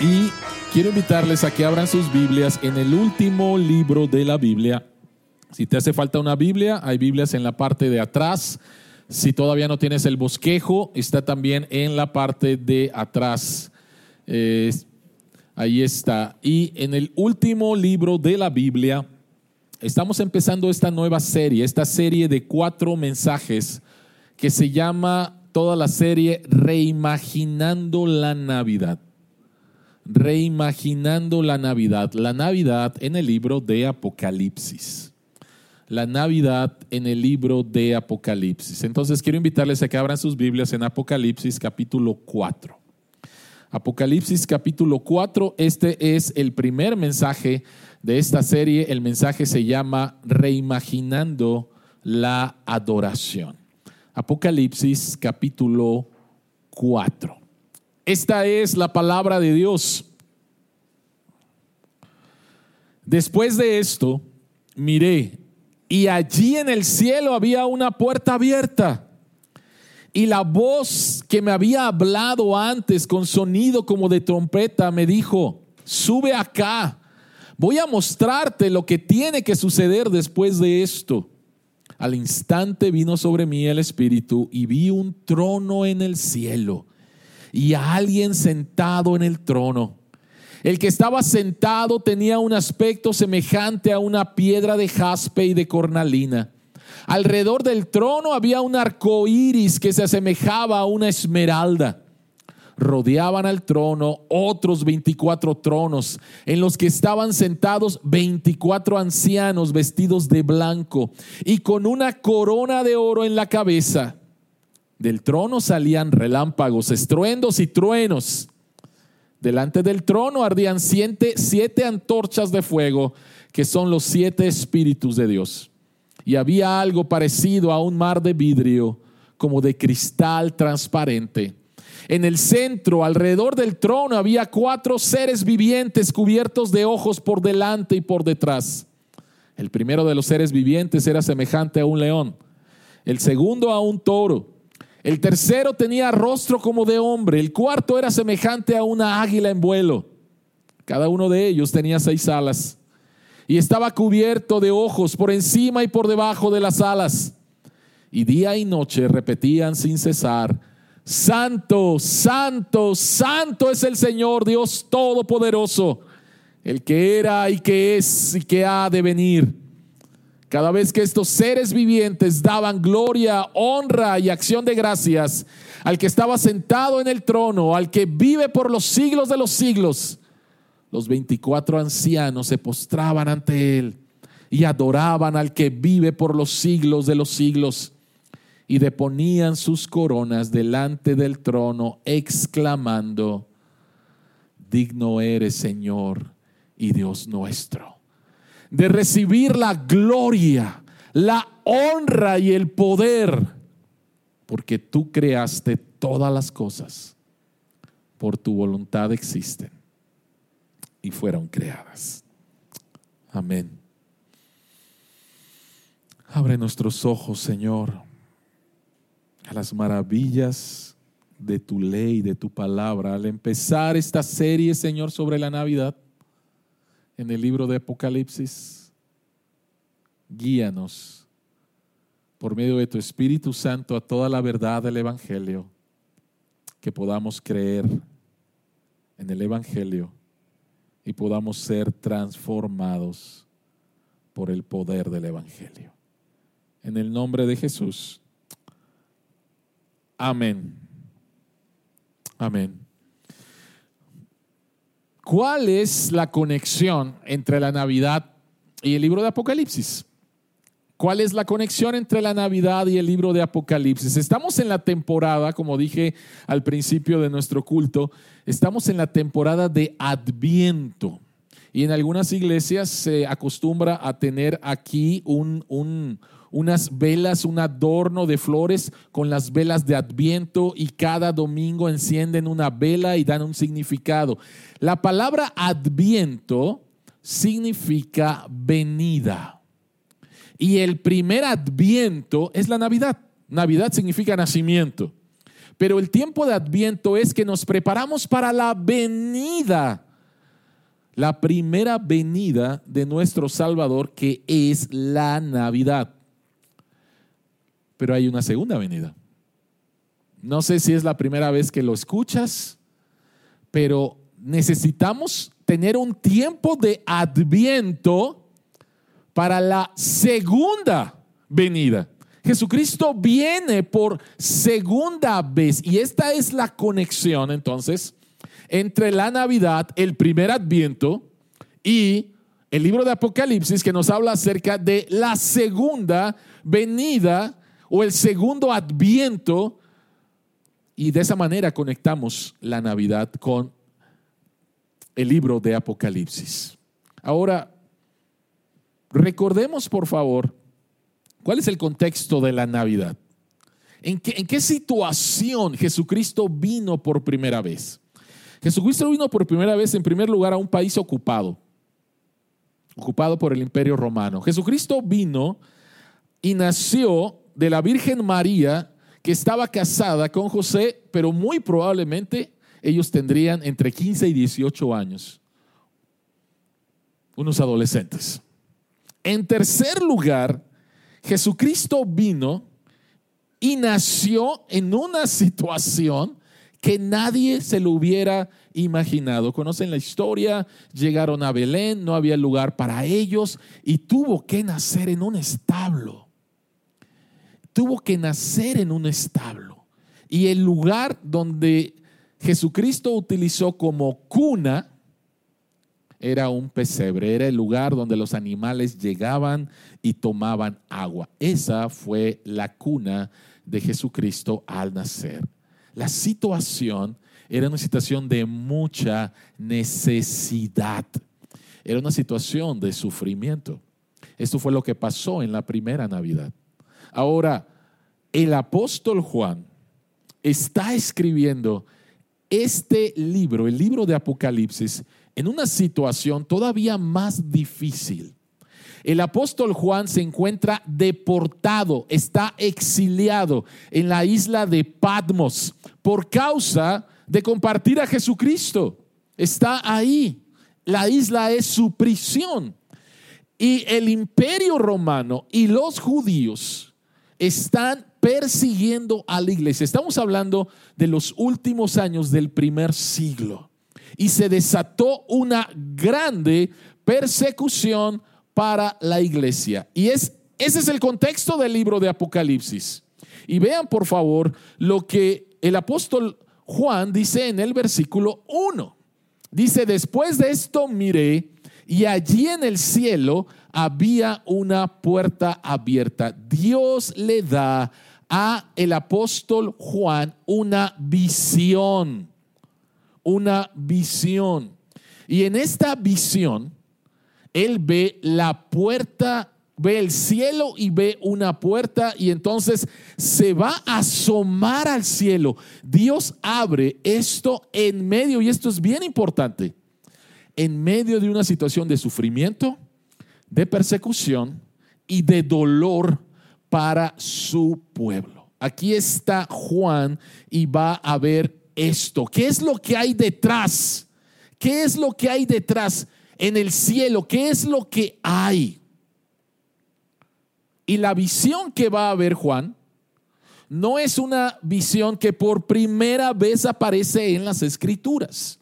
Y quiero invitarles a que abran sus Biblias en el último libro de la Biblia. Si te hace falta una Biblia, hay Biblias en la parte de atrás. Si todavía no tienes el bosquejo, está también en la parte de atrás. Ahí está. Y en el último libro de la Biblia, estamos empezando esta nueva serie, esta serie de cuatro mensajes que se llama toda la serie Reimaginando la Navidad reimaginando la Navidad. La Navidad en el libro de Apocalipsis. La Navidad en el libro de Apocalipsis. Entonces quiero invitarles a que abran sus Biblias en Apocalipsis capítulo 4. Apocalipsis capítulo 4, este es el primer mensaje de esta serie. El mensaje se llama Reimaginando la adoración. Apocalipsis capítulo 4. Esta es la palabra de Dios. Después de esto, miré y allí en el cielo había una puerta abierta. Y la voz que me había hablado antes con sonido como de trompeta me dijo, sube acá, voy a mostrarte lo que tiene que suceder después de esto. Al instante vino sobre mí el Espíritu y vi un trono en el cielo y a alguien sentado en el trono. El que estaba sentado tenía un aspecto semejante a una piedra de jaspe y de cornalina. Alrededor del trono había un arco iris que se asemejaba a una esmeralda. Rodeaban al trono otros 24 tronos, en los que estaban sentados 24 ancianos vestidos de blanco y con una corona de oro en la cabeza. Del trono salían relámpagos, estruendos y truenos. Delante del trono ardían siete, siete, antorchas de fuego, que son los siete espíritus de Dios. Y había algo parecido a un mar de vidrio, como de cristal transparente. En el centro, alrededor del trono, había cuatro seres vivientes cubiertos de ojos por delante y por detrás. El primero de los seres vivientes era semejante a un león, el segundo a un toro el tercero tenía rostro como de hombre, el cuarto era semejante a una águila en vuelo. Cada uno de ellos tenía seis alas y estaba cubierto de ojos por encima y por debajo de las alas. Y día y noche repetían sin cesar, Santo, Santo, Santo es el Señor Dios Todopoderoso, el que era y que es y que ha de venir. Cada vez que estos seres vivientes daban gloria, honra y acción de gracias al que estaba sentado en el trono, al que vive por los siglos de los siglos, los 24 ancianos se postraban ante él y adoraban al que vive por los siglos de los siglos y deponían sus coronas delante del trono, exclamando, digno eres Señor y Dios nuestro de recibir la gloria, la honra y el poder, porque tú creaste todas las cosas, por tu voluntad existen y fueron creadas. Amén. Abre nuestros ojos, Señor, a las maravillas de tu ley, de tu palabra. Al empezar esta serie, Señor, sobre la Navidad, en el libro de Apocalipsis. Guíanos por medio de tu Espíritu Santo a toda la verdad del Evangelio, que podamos creer en el Evangelio y podamos ser transformados por el poder del Evangelio. En el nombre de Jesús. Amén. Amén. ¿Cuál es la conexión entre la Navidad y el libro de Apocalipsis? ¿Cuál es la conexión entre la Navidad y el libro de Apocalipsis? Estamos en la temporada, como dije al principio de nuestro culto, estamos en la temporada de Adviento. Y en algunas iglesias se acostumbra a tener aquí un, un, unas velas, un adorno de flores con las velas de Adviento y cada domingo encienden una vela y dan un significado. La palabra Adviento significa venida. Y el primer Adviento es la Navidad. Navidad significa nacimiento. Pero el tiempo de Adviento es que nos preparamos para la venida, la primera venida de nuestro Salvador, que es la Navidad. Pero hay una segunda venida. No sé si es la primera vez que lo escuchas, pero necesitamos tener un tiempo de adviento para la segunda venida. Jesucristo viene por segunda vez y esta es la conexión entonces entre la Navidad, el primer adviento y el libro de Apocalipsis que nos habla acerca de la segunda venida o el segundo adviento y de esa manera conectamos la Navidad con el libro de Apocalipsis. Ahora, recordemos por favor, ¿cuál es el contexto de la Navidad? ¿En qué, ¿En qué, situación Jesucristo vino por primera vez? Jesucristo vino por primera vez en primer lugar a un país ocupado, ocupado por el imperio romano. Jesucristo vino y nació de la Virgen María que estaba casada con José, pero muy probablemente ellos tendrían entre 15 y 18 años, unos adolescentes. En tercer lugar, Jesucristo vino y nació en una situación que nadie se lo hubiera imaginado. Conocen la historia, llegaron a Belén, no había lugar para ellos y tuvo que nacer en un establo tuvo que nacer en un establo. Y el lugar donde Jesucristo utilizó como cuna era un pesebre, era el lugar donde los animales llegaban y tomaban agua. Esa fue la cuna de Jesucristo al nacer. La situación era una situación de mucha necesidad. Era una situación de sufrimiento. Esto fue lo que pasó en la primera Navidad. Ahora, el apóstol Juan está escribiendo este libro, el libro de Apocalipsis, en una situación todavía más difícil. El apóstol Juan se encuentra deportado, está exiliado en la isla de Patmos por causa de compartir a Jesucristo. Está ahí. La isla es su prisión. Y el imperio romano y los judíos están persiguiendo a la iglesia. Estamos hablando de los últimos años del primer siglo. Y se desató una grande persecución para la iglesia. Y es, ese es el contexto del libro de Apocalipsis. Y vean por favor lo que el apóstol Juan dice en el versículo 1. Dice, después de esto miré y allí en el cielo había una puerta abierta. Dios le da a el apóstol Juan una visión, una visión. Y en esta visión, él ve la puerta, ve el cielo y ve una puerta y entonces se va a asomar al cielo. Dios abre esto en medio, y esto es bien importante, en medio de una situación de sufrimiento, de persecución y de dolor para su pueblo. Aquí está Juan y va a ver esto. ¿Qué es lo que hay detrás? ¿Qué es lo que hay detrás en el cielo? ¿Qué es lo que hay? Y la visión que va a ver Juan no es una visión que por primera vez aparece en las escrituras.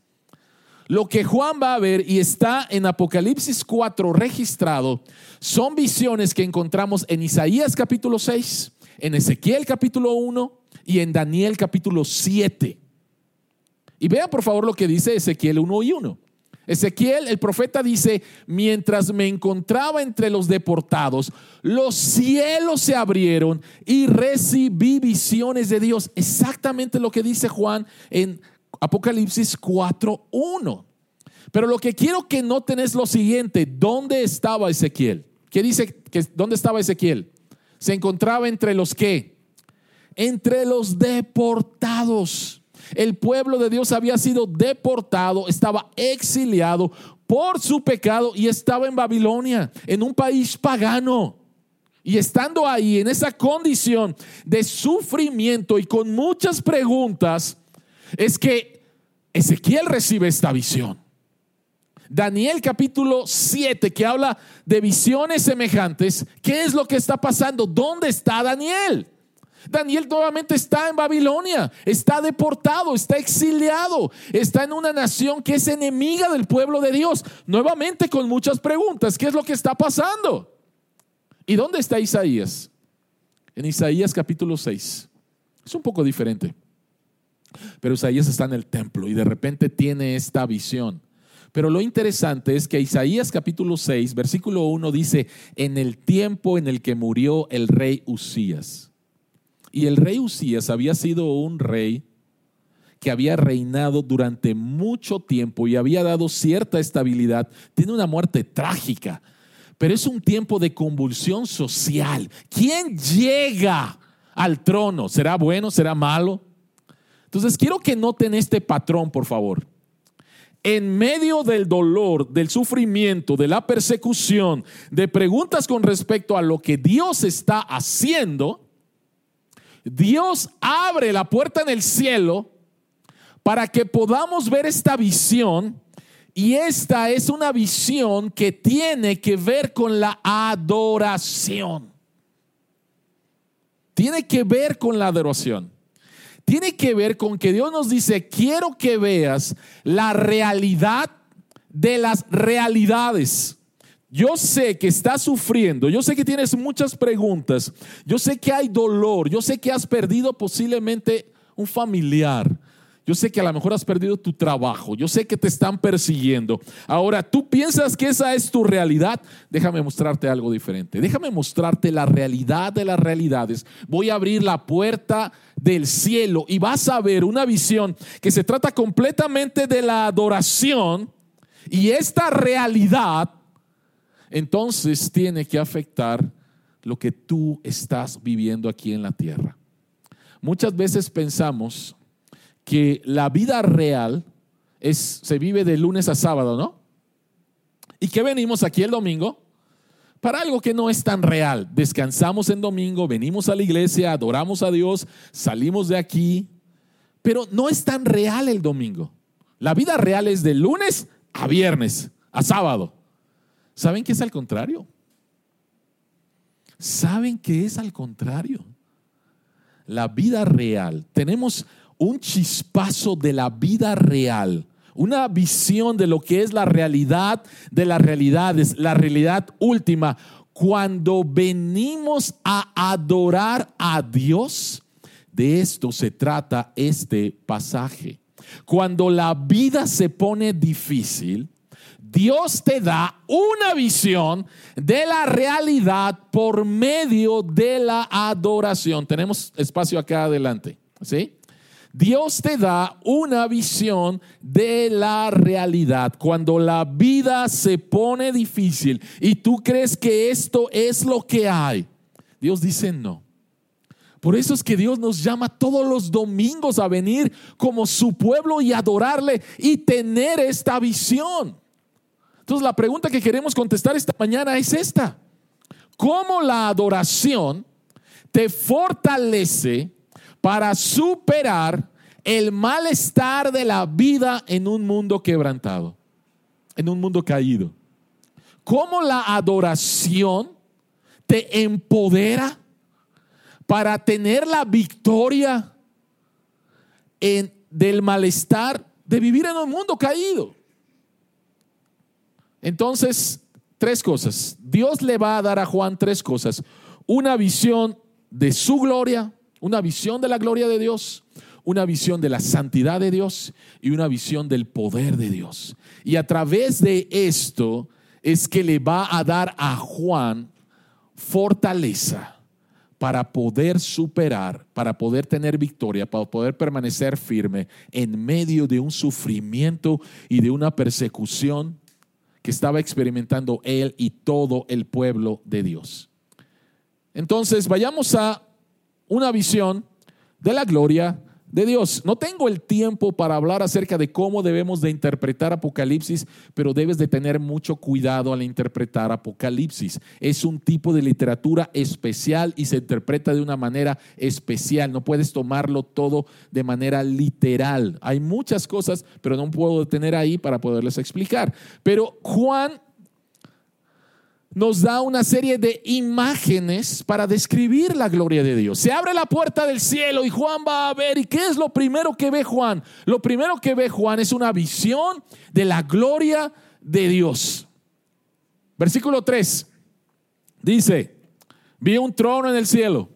Lo que Juan va a ver y está en Apocalipsis 4 registrado son visiones que encontramos en Isaías capítulo 6, en Ezequiel capítulo 1 y en Daniel capítulo 7. Y vean por favor lo que dice Ezequiel 1 y 1. Ezequiel, el profeta dice, mientras me encontraba entre los deportados, los cielos se abrieron y recibí visiones de Dios. Exactamente lo que dice Juan en Apocalipsis 4.1. Pero lo que quiero que noten es lo siguiente, ¿dónde estaba Ezequiel? ¿Qué dice que dónde estaba Ezequiel? Se encontraba entre los que entre los deportados. El pueblo de Dios había sido deportado, estaba exiliado por su pecado y estaba en Babilonia, en un país pagano. y estando ahí en esa condición de sufrimiento y con muchas preguntas, es que Ezequiel recibe esta visión. Daniel capítulo 7, que habla de visiones semejantes, ¿qué es lo que está pasando? ¿Dónde está Daniel? Daniel nuevamente está en Babilonia, está deportado, está exiliado, está en una nación que es enemiga del pueblo de Dios. Nuevamente con muchas preguntas, ¿qué es lo que está pasando? ¿Y dónde está Isaías? En Isaías capítulo 6. Es un poco diferente. Pero Isaías está en el templo y de repente tiene esta visión. Pero lo interesante es que Isaías capítulo 6, versículo 1 dice, en el tiempo en el que murió el rey Usías. Y el rey Usías había sido un rey que había reinado durante mucho tiempo y había dado cierta estabilidad. Tiene una muerte trágica, pero es un tiempo de convulsión social. ¿Quién llega al trono? ¿Será bueno? ¿Será malo? Entonces quiero que noten este patrón, por favor. En medio del dolor, del sufrimiento, de la persecución, de preguntas con respecto a lo que Dios está haciendo, Dios abre la puerta en el cielo para que podamos ver esta visión y esta es una visión que tiene que ver con la adoración. Tiene que ver con la adoración. Tiene que ver con que Dios nos dice, quiero que veas la realidad de las realidades. Yo sé que estás sufriendo, yo sé que tienes muchas preguntas, yo sé que hay dolor, yo sé que has perdido posiblemente un familiar, yo sé que a lo mejor has perdido tu trabajo, yo sé que te están persiguiendo. Ahora, ¿tú piensas que esa es tu realidad? Déjame mostrarte algo diferente, déjame mostrarte la realidad de las realidades. Voy a abrir la puerta del cielo y vas a ver una visión que se trata completamente de la adoración y esta realidad entonces tiene que afectar lo que tú estás viviendo aquí en la tierra. Muchas veces pensamos que la vida real es, se vive de lunes a sábado, ¿no? ¿Y que venimos aquí el domingo? Para algo que no es tan real. Descansamos en domingo, venimos a la iglesia, adoramos a Dios, salimos de aquí, pero no es tan real el domingo. La vida real es de lunes a viernes, a sábado. ¿Saben que es al contrario? ¿Saben que es al contrario? La vida real. Tenemos un chispazo de la vida real, una visión de lo que es la realidad de las realidades, la realidad última. Cuando venimos a adorar a Dios, de esto se trata este pasaje. Cuando la vida se pone difícil, Dios te da una visión de la realidad por medio de la adoración. Tenemos espacio acá adelante, ¿sí? Dios te da una visión de la realidad. Cuando la vida se pone difícil y tú crees que esto es lo que hay, Dios dice no. Por eso es que Dios nos llama todos los domingos a venir como su pueblo y adorarle y tener esta visión. Entonces la pregunta que queremos contestar esta mañana es esta. ¿Cómo la adoración te fortalece para superar el malestar de la vida en un mundo quebrantado, en un mundo caído? ¿Cómo la adoración te empodera para tener la victoria en, del malestar de vivir en un mundo caído? Entonces, tres cosas. Dios le va a dar a Juan tres cosas. Una visión de su gloria, una visión de la gloria de Dios, una visión de la santidad de Dios y una visión del poder de Dios. Y a través de esto es que le va a dar a Juan fortaleza para poder superar, para poder tener victoria, para poder permanecer firme en medio de un sufrimiento y de una persecución que estaba experimentando él y todo el pueblo de Dios. Entonces, vayamos a una visión de la gloria de Dios. No tengo el tiempo para hablar acerca de cómo debemos de interpretar Apocalipsis, pero debes de tener mucho cuidado al interpretar Apocalipsis. Es un tipo de literatura especial y se interpreta de una manera especial. No puedes tomarlo todo de manera literal. Hay muchas cosas, pero no puedo detener ahí para poderles explicar. Pero Juan nos da una serie de imágenes para describir la gloria de Dios. Se abre la puerta del cielo y Juan va a ver. ¿Y qué es lo primero que ve Juan? Lo primero que ve Juan es una visión de la gloria de Dios. Versículo 3 dice, vi un trono en el cielo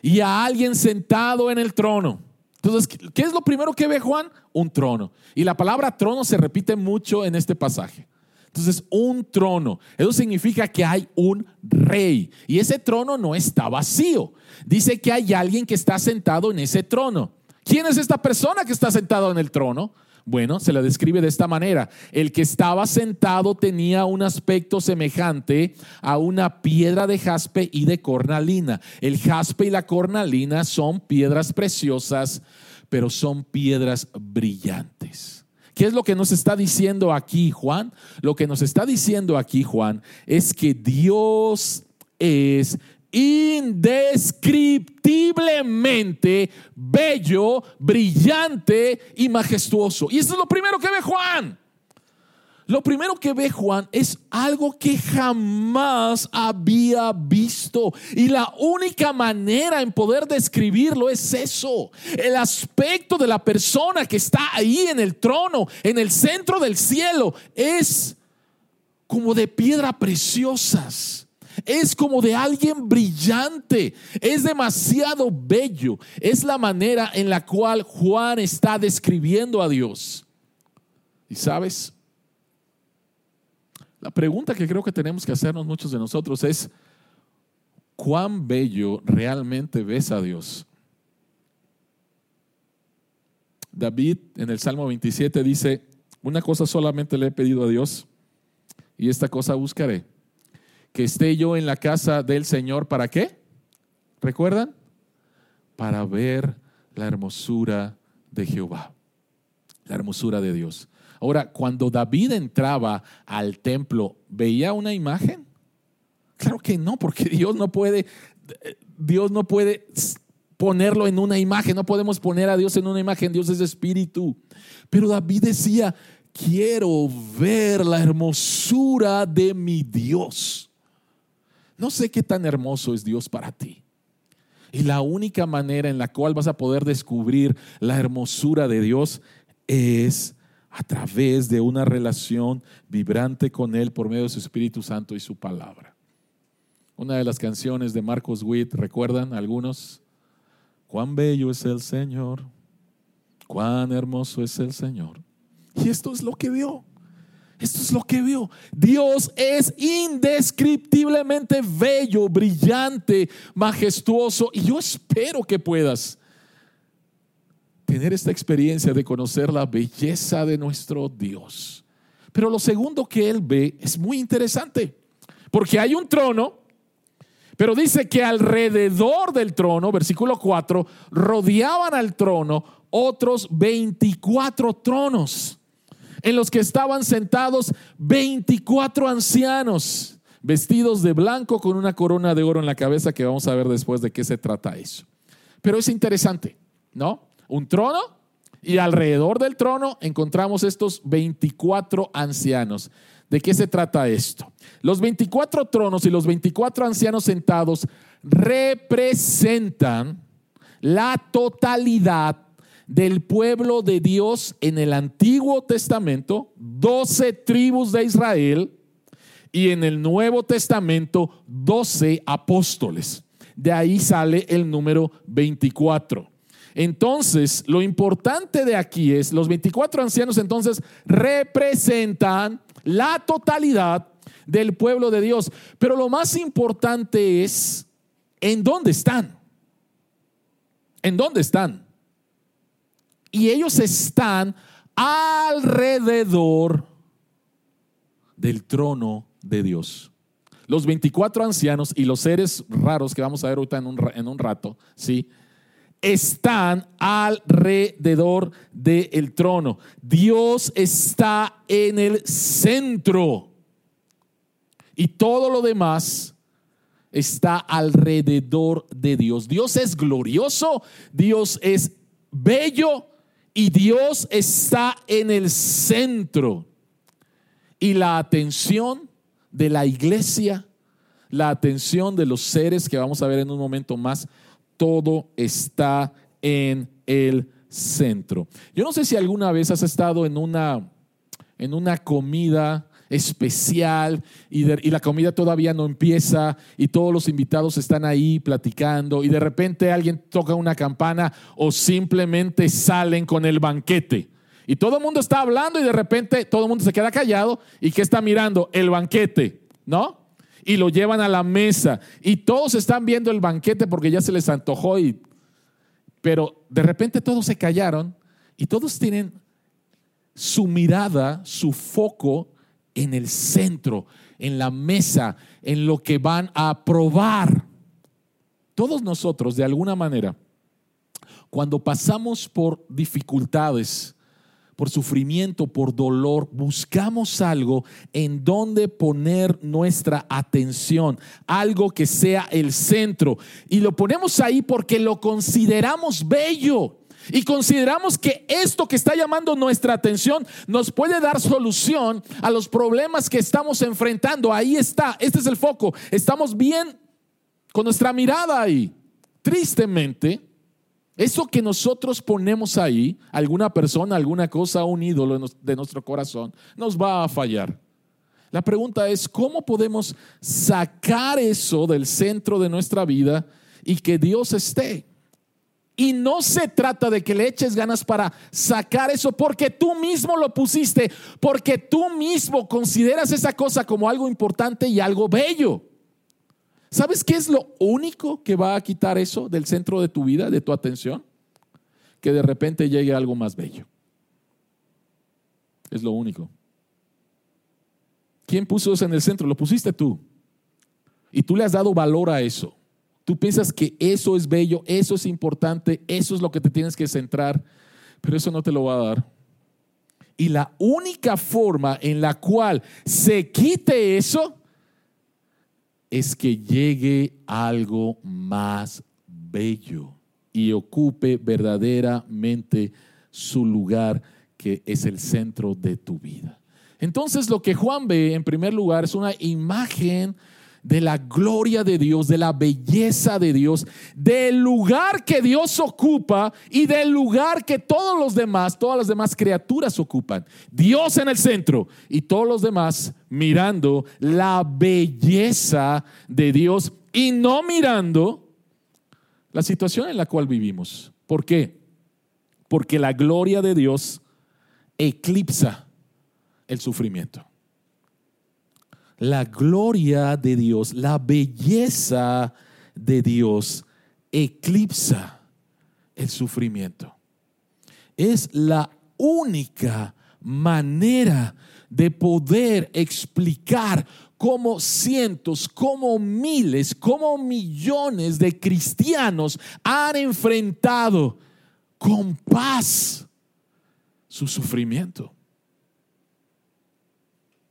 y a alguien sentado en el trono. Entonces, ¿qué es lo primero que ve Juan? Un trono. Y la palabra trono se repite mucho en este pasaje. Entonces, un trono. Eso significa que hay un rey. Y ese trono no está vacío. Dice que hay alguien que está sentado en ese trono. ¿Quién es esta persona que está sentado en el trono? Bueno, se la describe de esta manera. El que estaba sentado tenía un aspecto semejante a una piedra de jaspe y de cornalina. El jaspe y la cornalina son piedras preciosas, pero son piedras brillantes. ¿Qué es lo que nos está diciendo aquí Juan? Lo que nos está diciendo aquí Juan es que Dios es indescriptiblemente bello, brillante y majestuoso. Y eso es lo primero que ve Juan. Lo primero que ve Juan es algo que jamás había visto. Y la única manera en poder describirlo es eso. El aspecto de la persona que está ahí en el trono, en el centro del cielo, es como de piedra preciosas. Es como de alguien brillante. Es demasiado bello. Es la manera en la cual Juan está describiendo a Dios. Y sabes, la pregunta que creo que tenemos que hacernos muchos de nosotros es, ¿cuán bello realmente ves a Dios? David en el Salmo 27 dice, una cosa solamente le he pedido a Dios y esta cosa buscaré, que esté yo en la casa del Señor, ¿para qué? ¿Recuerdan? Para ver la hermosura de Jehová, la hermosura de Dios. Ahora, cuando David entraba al templo, ¿veía una imagen? Claro que no, porque Dios no puede, Dios no puede ponerlo en una imagen, no podemos poner a Dios en una imagen, Dios es espíritu. Pero David decía, quiero ver la hermosura de mi Dios. No sé qué tan hermoso es Dios para ti. Y la única manera en la cual vas a poder descubrir la hermosura de Dios es a través de una relación vibrante con Él por medio de su Espíritu Santo y su palabra. Una de las canciones de Marcos Witt, ¿recuerdan algunos? Cuán bello es el Señor, cuán hermoso es el Señor. Y esto es lo que vio. Esto es lo que vio. Dios es indescriptiblemente bello, brillante, majestuoso. Y yo espero que puedas tener esta experiencia de conocer la belleza de nuestro Dios. Pero lo segundo que él ve es muy interesante, porque hay un trono, pero dice que alrededor del trono, versículo 4, rodeaban al trono otros 24 tronos, en los que estaban sentados 24 ancianos, vestidos de blanco con una corona de oro en la cabeza, que vamos a ver después de qué se trata eso. Pero es interesante, ¿no? Un trono y alrededor del trono encontramos estos 24 ancianos. ¿De qué se trata esto? Los 24 tronos y los 24 ancianos sentados representan la totalidad del pueblo de Dios en el Antiguo Testamento, 12 tribus de Israel, y en el Nuevo Testamento, 12 apóstoles. De ahí sale el número 24. Entonces, lo importante de aquí es, los 24 ancianos entonces representan la totalidad del pueblo de Dios. Pero lo más importante es, ¿en dónde están? ¿En dónde están? Y ellos están alrededor del trono de Dios. Los 24 ancianos y los seres raros que vamos a ver ahorita en un, en un rato, ¿sí? Están alrededor del trono. Dios está en el centro. Y todo lo demás está alrededor de Dios. Dios es glorioso, Dios es bello y Dios está en el centro. Y la atención de la iglesia, la atención de los seres que vamos a ver en un momento más, todo está en el centro. Yo no sé si alguna vez has estado en una, en una comida especial y, y, la comida todavía no empieza y todos los invitados están ahí platicando y de repente alguien toca una campana o simplemente salen con el banquete. Y todo el mundo está hablando y de repente todo el mundo se queda callado y que está mirando el banquete, ¿no? Y lo llevan a la mesa y todos están viendo el banquete porque ya se les antojó y pero de repente todos se callaron y todos tienen su mirada, su foco en el centro, en la mesa, en lo que van a probar. Todos nosotros, de alguna manera, cuando pasamos por dificultades, por sufrimiento, por dolor, buscamos algo en donde poner nuestra atención, algo que sea el centro. Y lo ponemos ahí porque lo consideramos bello. Y consideramos que esto que está llamando nuestra atención nos puede dar solución a los problemas que estamos enfrentando. Ahí está, este es el foco. Estamos bien con nuestra mirada ahí. Tristemente, eso que nosotros ponemos ahí, alguna persona, alguna cosa, un ídolo de nuestro corazón, nos va a fallar. La pregunta es, ¿cómo podemos sacar eso del centro de nuestra vida y que Dios esté? Y no se trata de que le eches ganas para sacar eso porque tú mismo lo pusiste, porque tú mismo consideras esa cosa como algo importante y algo bello. ¿Sabes qué es lo único que va a quitar eso del centro de tu vida, de tu atención? Que de repente llegue algo más bello. Es lo único. ¿Quién puso eso en el centro? Lo pusiste tú. Y tú le has dado valor a eso. Tú piensas que eso es bello, eso es importante, eso es lo que te tienes que centrar, pero eso no te lo va a dar. Y la única forma en la cual se quite eso es que llegue algo más bello y ocupe verdaderamente su lugar que es el centro de tu vida. Entonces lo que Juan ve en primer lugar es una imagen de la gloria de Dios, de la belleza de Dios, del lugar que Dios ocupa y del lugar que todos los demás, todas las demás criaturas ocupan. Dios en el centro y todos los demás mirando la belleza de Dios y no mirando la situación en la cual vivimos. ¿Por qué? Porque la gloria de Dios eclipsa el sufrimiento la gloria de Dios, la belleza de Dios eclipsa el sufrimiento. Es la única manera de poder explicar cómo cientos, como miles, como millones de cristianos han enfrentado con paz su sufrimiento.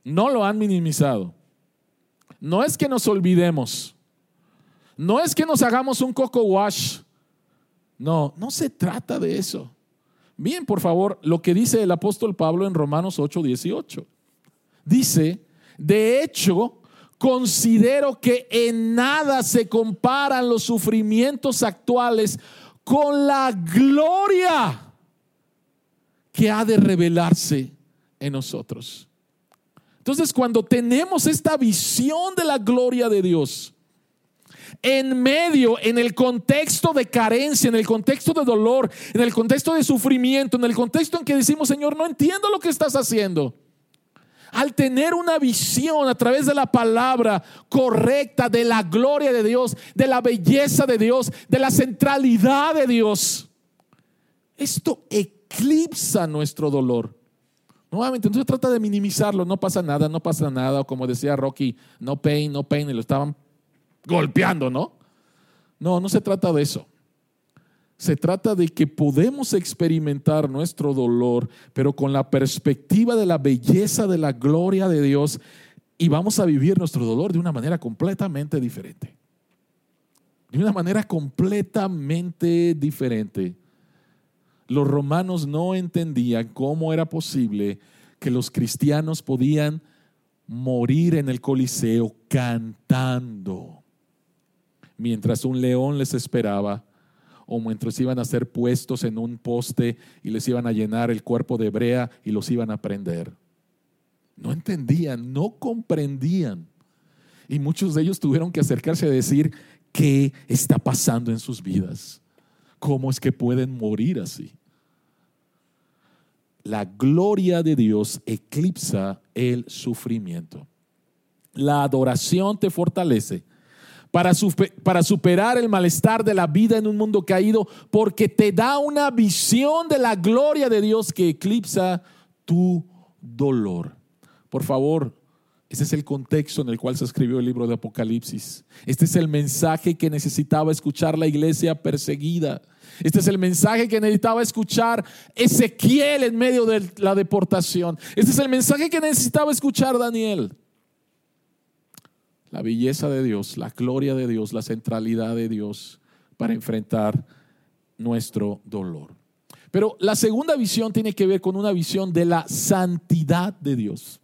No lo han minimizado. No es que nos olvidemos. No es que nos hagamos un coco wash. No, no se trata de eso. Bien, por favor, lo que dice el apóstol Pablo en Romanos 8, 18. Dice, de hecho, considero que en nada se comparan los sufrimientos actuales con la gloria que ha de revelarse en nosotros. Entonces, cuando tenemos esta visión de la gloria de Dios, en medio, en el contexto de carencia, en el contexto de dolor, en el contexto de sufrimiento, en el contexto en que decimos, Señor, no entiendo lo que estás haciendo. Al tener una visión a través de la palabra correcta de la gloria de Dios, de la belleza de Dios, de la centralidad de Dios, esto eclipsa nuestro dolor. Nuevamente, no se trata de minimizarlo, no pasa nada, no pasa nada, o como decía Rocky, no pain, no pain, y lo estaban golpeando, ¿no? No, no se trata de eso. Se trata de que podemos experimentar nuestro dolor, pero con la perspectiva de la belleza de la gloria de Dios y vamos a vivir nuestro dolor de una manera completamente diferente. De una manera completamente diferente. Los romanos no entendían cómo era posible que los cristianos podían morir en el Coliseo cantando, mientras un león les esperaba o mientras iban a ser puestos en un poste y les iban a llenar el cuerpo de brea y los iban a prender. No entendían, no comprendían. Y muchos de ellos tuvieron que acercarse a decir, ¿qué está pasando en sus vidas? ¿Cómo es que pueden morir así? La gloria de Dios eclipsa el sufrimiento. La adoración te fortalece para, para, superar el malestar de la vida en un mundo caído, porque te da una visión de la gloria de Dios que eclipsa tu dolor. Por favor, ese es el contexto en el cual se escribió el libro de Apocalipsis. Este es el mensaje que necesitaba escuchar la iglesia perseguida. Este es el mensaje que necesitaba escuchar Ezequiel en medio de la deportación. Este es el mensaje que necesitaba escuchar Daniel la belleza de Dios, la gloria de Dios, la centralidad de Dios para enfrentar nuestro dolor. Pero la segunda visión tiene que ver con una visión de la santidad de Dios.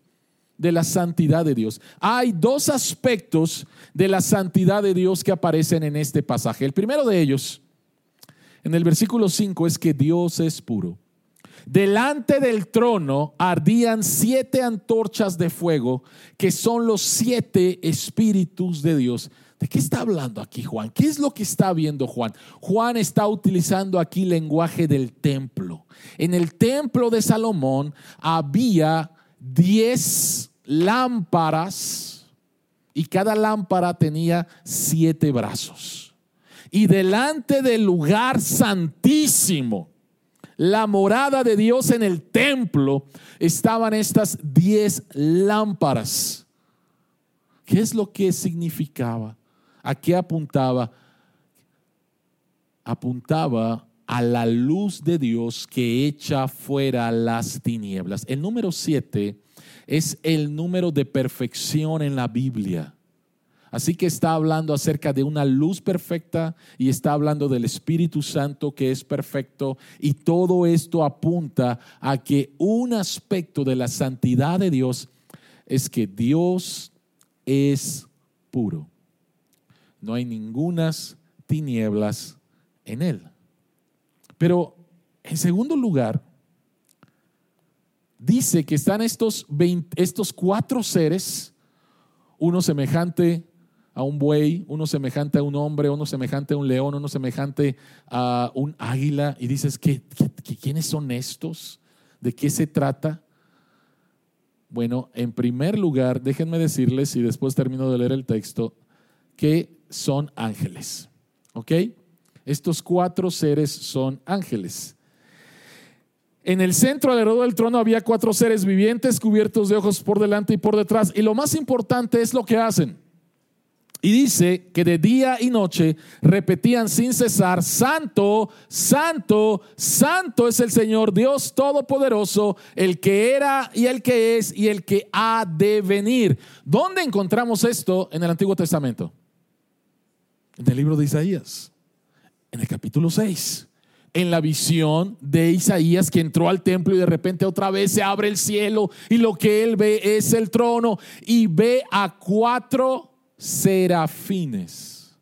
De la santidad de Dios. Hay dos aspectos de la santidad de Dios que aparecen en este pasaje. El primero de ellos, en el versículo 5, es que Dios es puro. Delante del trono ardían siete antorchas de fuego, que son los siete espíritus de Dios. ¿De qué está hablando aquí Juan? ¿Qué es lo que está viendo Juan? Juan está utilizando aquí lenguaje del templo. En el templo de Salomón había diez lámparas y cada lámpara tenía siete brazos. Y delante del lugar santísimo, la morada de Dios en el templo, estaban estas diez lámparas. ¿Qué es lo que significaba? ¿A qué apuntaba? Apuntaba a la luz de Dios que echa fuera las tinieblas. El número siete es el número de perfección en la Biblia. Así que está hablando acerca de una luz perfecta y está hablando del Espíritu Santo que es perfecto y todo esto apunta a que un aspecto de la santidad de Dios es que Dios es puro. No hay ningunas tinieblas en él. Pero en segundo lugar, dice que están estos, estos cuatro seres, uno semejante a un buey, uno semejante a un hombre, uno semejante a un león, uno semejante a un águila, y dices, ¿qué, quiénes son estos? ¿De qué se trata? Bueno, en primer lugar, déjenme decirles, y después termino de leer el texto, que son ángeles. ¿Ok? Estos cuatro seres son ángeles. En el centro alrededor del trono había cuatro seres vivientes cubiertos de ojos por delante y por detrás. Y lo más importante es lo que hacen. Y dice que de día y noche repetían sin cesar, Santo, Santo, Santo es el Señor Dios Todopoderoso, el que era y el que es y el que ha de venir. ¿Dónde encontramos esto en el Antiguo Testamento? En el libro de Isaías, en el capítulo 6 en la visión de Isaías que entró al templo y de repente otra vez se abre el cielo y lo que él ve es el trono y ve a cuatro serafines,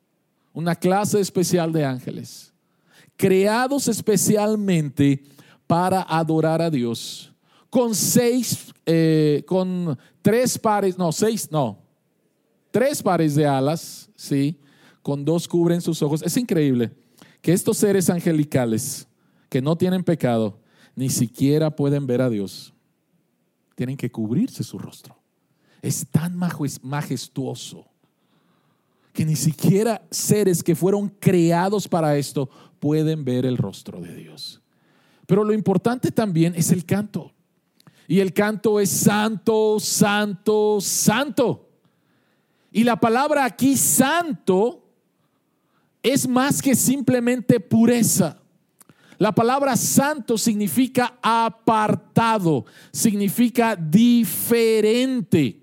una clase especial de ángeles, creados especialmente para adorar a Dios, con seis, eh, con tres pares, no, seis, no, tres pares de alas, sí, con dos cubren sus ojos. Es increíble que estos seres angelicales que no tienen pecado, ni siquiera pueden ver a Dios, tienen que cubrirse su rostro. Es tan majestuoso que ni siquiera seres que fueron creados para esto pueden ver el rostro de Dios. Pero lo importante también es el canto. Y el canto es santo, santo, santo. Y la palabra aquí santo es más que simplemente pureza. La palabra santo significa apartado, significa diferente.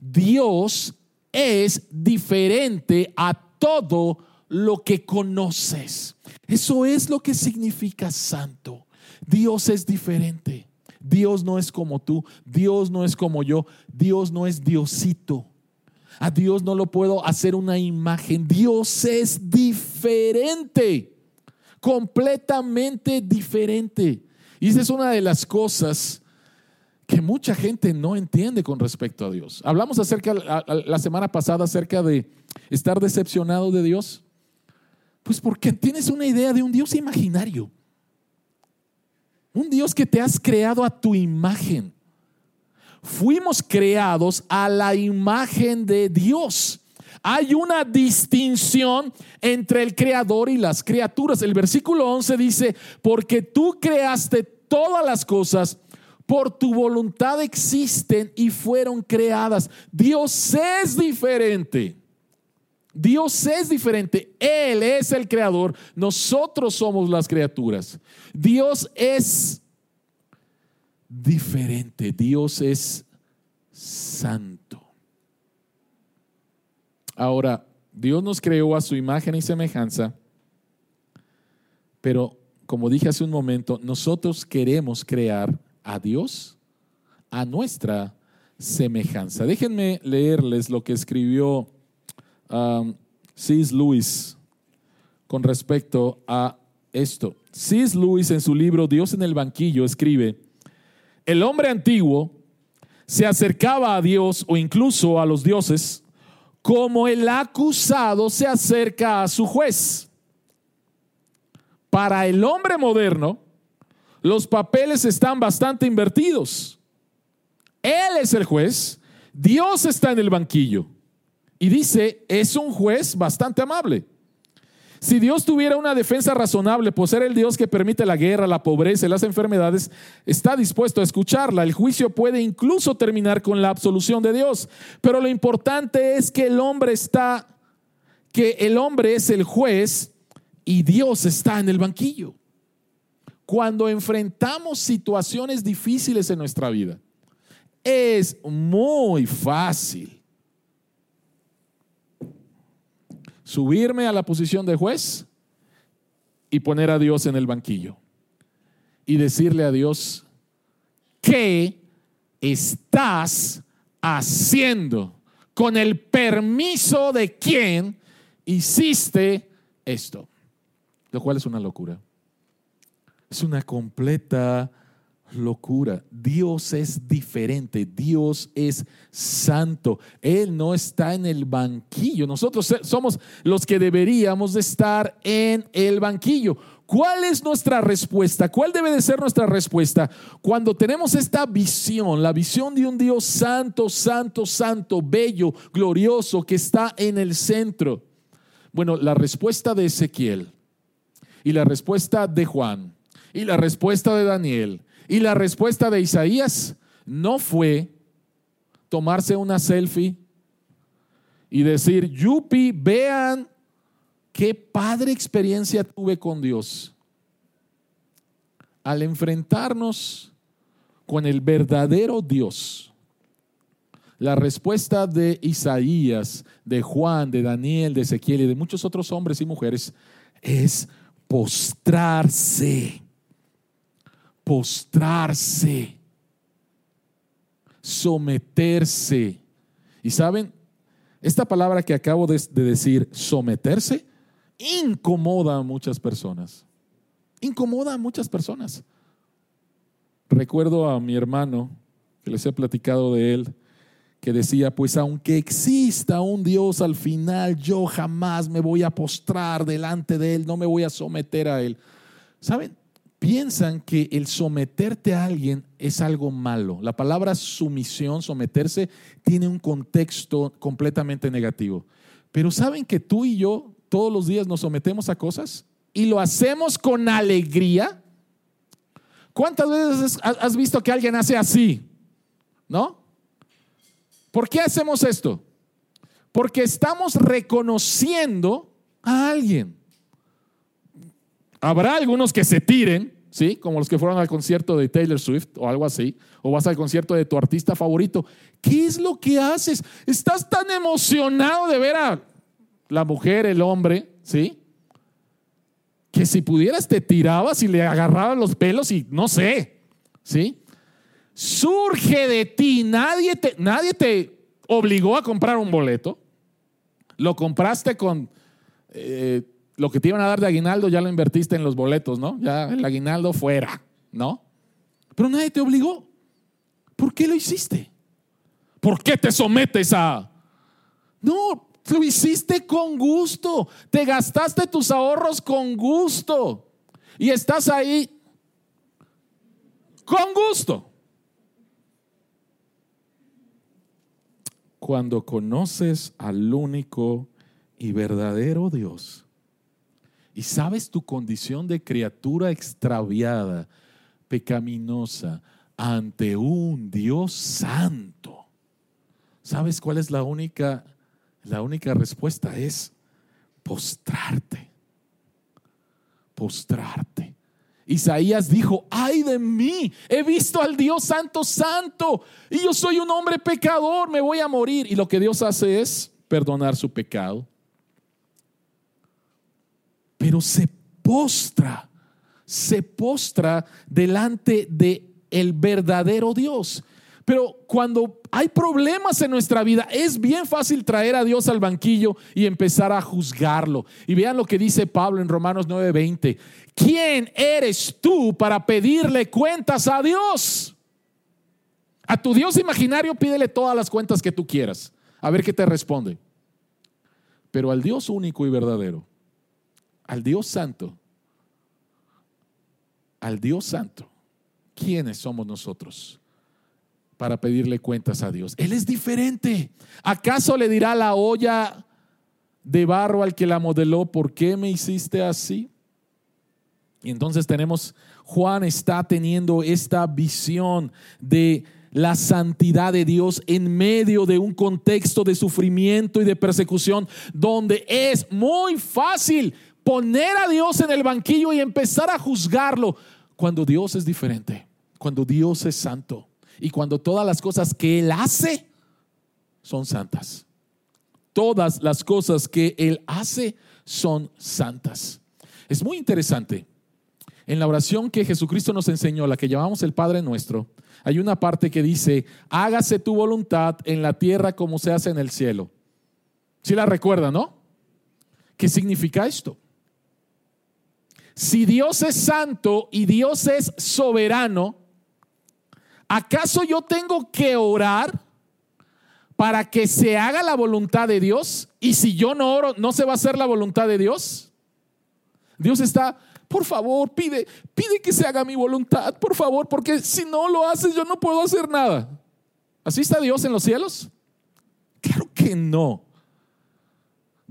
Dios es diferente a todo lo que conoces. Eso es lo que significa santo. Dios es diferente. Dios no es como tú. Dios no es como yo. Dios no es Diosito. A Dios no lo puedo hacer una imagen. Dios es diferente. Completamente diferente. Y esa es una de las cosas que mucha gente no entiende con respecto a Dios. Hablamos acerca la semana pasada acerca de estar decepcionado de Dios. Pues porque tienes una idea de un Dios imaginario. Un Dios que te has creado a tu imagen. Fuimos creados a la imagen de Dios. Hay una distinción entre el creador y las criaturas. El versículo 11 dice, porque tú creaste todas las cosas, por tu voluntad existen y fueron creadas. Dios es diferente. Dios es diferente. Él es el creador. Nosotros somos las criaturas. Dios es diferente. Dios es santo. Ahora, Dios nos creó a su imagen y semejanza, pero como dije hace un momento, nosotros queremos crear a Dios a nuestra semejanza. Déjenme leerles lo que escribió um, C.S. Lewis con respecto a esto. C.S. Lewis en su libro Dios en el banquillo escribe, el hombre antiguo se acercaba a Dios o incluso a los dioses como el acusado se acerca a su juez. Para el hombre moderno, los papeles están bastante invertidos. Él es el juez, Dios está en el banquillo. Y dice, es un juez bastante amable. Si Dios tuviera una defensa razonable por ser el Dios que permite la guerra, la pobreza y las enfermedades, está dispuesto a escucharla. El juicio puede incluso terminar con la absolución de Dios. Pero lo importante es que el hombre está, que el hombre es el juez y Dios está en el banquillo. Cuando enfrentamos situaciones difíciles en nuestra vida, es muy fácil subirme a la posición de juez y poner a Dios en el banquillo y decirle a Dios, ¿qué estás haciendo? Con el permiso de quién hiciste esto, lo cual es una locura. Es una completa locura. Dios es diferente, Dios es santo. Él no está en el banquillo. Nosotros somos los que deberíamos de estar en el banquillo. ¿Cuál es nuestra respuesta? ¿Cuál debe de ser nuestra respuesta cuando tenemos esta visión, la visión de un Dios santo, santo, santo, bello, glorioso, que está en el centro? Bueno, la respuesta de Ezequiel y la respuesta de Juan y la respuesta de Daniel y la respuesta de Isaías no fue tomarse una selfie y decir, yupi, vean qué padre experiencia tuve con Dios. Al enfrentarnos con el verdadero Dios, la respuesta de Isaías, de Juan, de Daniel, de Ezequiel y de muchos otros hombres y mujeres es postrarse postrarse, someterse. Y saben, esta palabra que acabo de, decir, someterse, incomoda a muchas personas. Incomoda a muchas personas. Recuerdo a mi hermano, que les he platicado de él, que decía, pues aunque exista un Dios al final, yo jamás me voy a postrar delante de Él, no me voy a someter a Él. ¿Saben? Piensan que el someterte a alguien es algo malo. La palabra sumisión, someterse, tiene un contexto completamente negativo. Pero ¿saben que tú y yo todos los días nos sometemos a cosas? Y lo hacemos con alegría. ¿Cuántas veces has visto que alguien hace así? ¿No? ¿Por qué hacemos esto? Porque estamos reconociendo a alguien. Habrá algunos que se tiren, ¿sí? Como los que fueron al concierto de Taylor Swift o algo así, o vas al concierto de tu artista favorito. ¿Qué es lo que haces? Estás tan emocionado de ver a la mujer, el hombre, ¿sí? Que si pudieras te tirabas y le agarrabas los pelos y no sé, ¿sí? Surge de ti, nadie te, nadie te obligó a comprar un boleto. Lo compraste con eh, lo que te iban a dar de aguinaldo, ya lo invertiste en los boletos, ¿no? Ya el aguinaldo fuera, ¿no? Pero nadie te obligó. ¿Por qué lo hiciste? ¿Por qué te sometes a... No, lo hiciste con gusto. Te gastaste tus ahorros con gusto. Y estás ahí con gusto. Cuando conoces al único y verdadero Dios y sabes tu condición de criatura extraviada, pecaminosa, ante un Dios santo, ¿sabes cuál es la única la única respuesta es postrarte. Postrarte. Isaías dijo, ay de mí, he visto al Dios santo, santo, y yo soy un hombre pecador, me voy a morir. Y lo que Dios hace es perdonar su pecado. Pero se postra, se postra delante de el verdadero Dios. Pero cuando hay problemas en nuestra vida, es bien fácil traer a Dios al banquillo y empezar a juzgarlo. Y vean lo que dice Pablo en Romanos 9:20. ¿Quién eres tú para pedirle cuentas a Dios? A tu Dios imaginario pídele todas las cuentas que tú quieras. A ver qué te responde. Pero al Dios único y verdadero, al Dios santo, al Dios santo, ¿quiénes somos nosotros? para pedirle cuentas a Dios. Él es diferente. ¿Acaso le dirá la olla de barro al que la modeló, ¿por qué me hiciste así? Y entonces tenemos, Juan está teniendo esta visión de la santidad de Dios en medio de un contexto de sufrimiento y de persecución donde es muy fácil poner a Dios en el banquillo y empezar a juzgarlo cuando Dios es diferente, cuando Dios es santo y cuando todas las cosas que Él hace son santas. Todas las cosas que Él hace son santas. Es muy interesante. En la oración que Jesucristo nos enseñó, la que llamamos el Padre Nuestro, hay una parte que dice, hágase tu voluntad en la tierra como se hace en el cielo. Si la recuerda, no? ¿Qué significa esto? Si Dios es santo y Dios es soberano, ¿acaso yo tengo que orar para que se haga la voluntad de Dios? Y si yo no oro, ¿no se va a hacer la voluntad de Dios? Dios está, por favor, pide, pide que se haga mi voluntad, por favor, porque si no lo haces, yo no puedo hacer nada. ¿Así está Dios en los cielos? Claro que no.